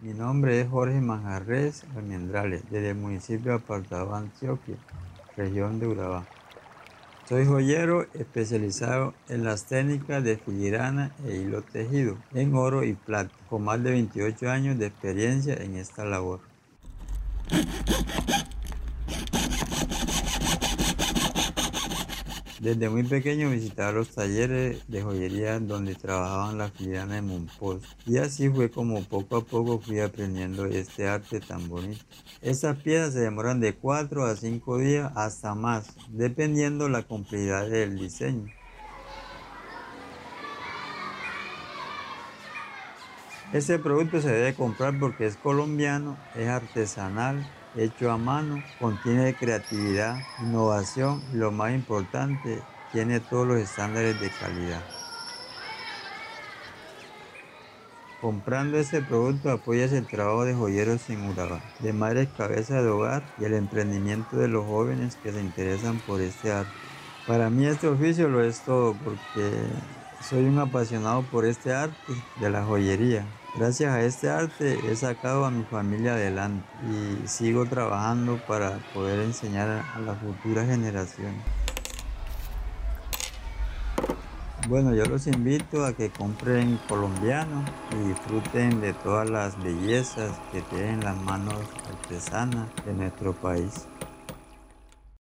Mi nombre es Jorge Manjarres Almendrales, desde el municipio de Apartado, Antioquia, región de Urabá. Soy joyero especializado en las técnicas de filigrana e hilo tejido en oro y plata, con más de 28 años de experiencia en esta labor. Desde muy pequeño visitaba los talleres de joyería donde trabajaban la filigrana de Monpós y así fue como poco a poco fui aprendiendo este arte tan bonito. Estas piezas se demoran de 4 a 5 días hasta más, dependiendo la complejidad del diseño. Este producto se debe comprar porque es colombiano, es artesanal hecho a mano, contiene creatividad, innovación y lo más importante, tiene todos los estándares de calidad. Comprando este producto apoyas el trabajo de joyeros en Urabá, de madres cabeza de hogar y el emprendimiento de los jóvenes que se interesan por este arte. Para mí este oficio lo es todo porque soy un apasionado por este arte de la joyería. Gracias a este arte he sacado a mi familia adelante y sigo trabajando para poder enseñar a las futuras generaciones. Bueno, yo los invito a que compren colombiano y disfruten de todas las bellezas que tienen las manos artesanas de nuestro país.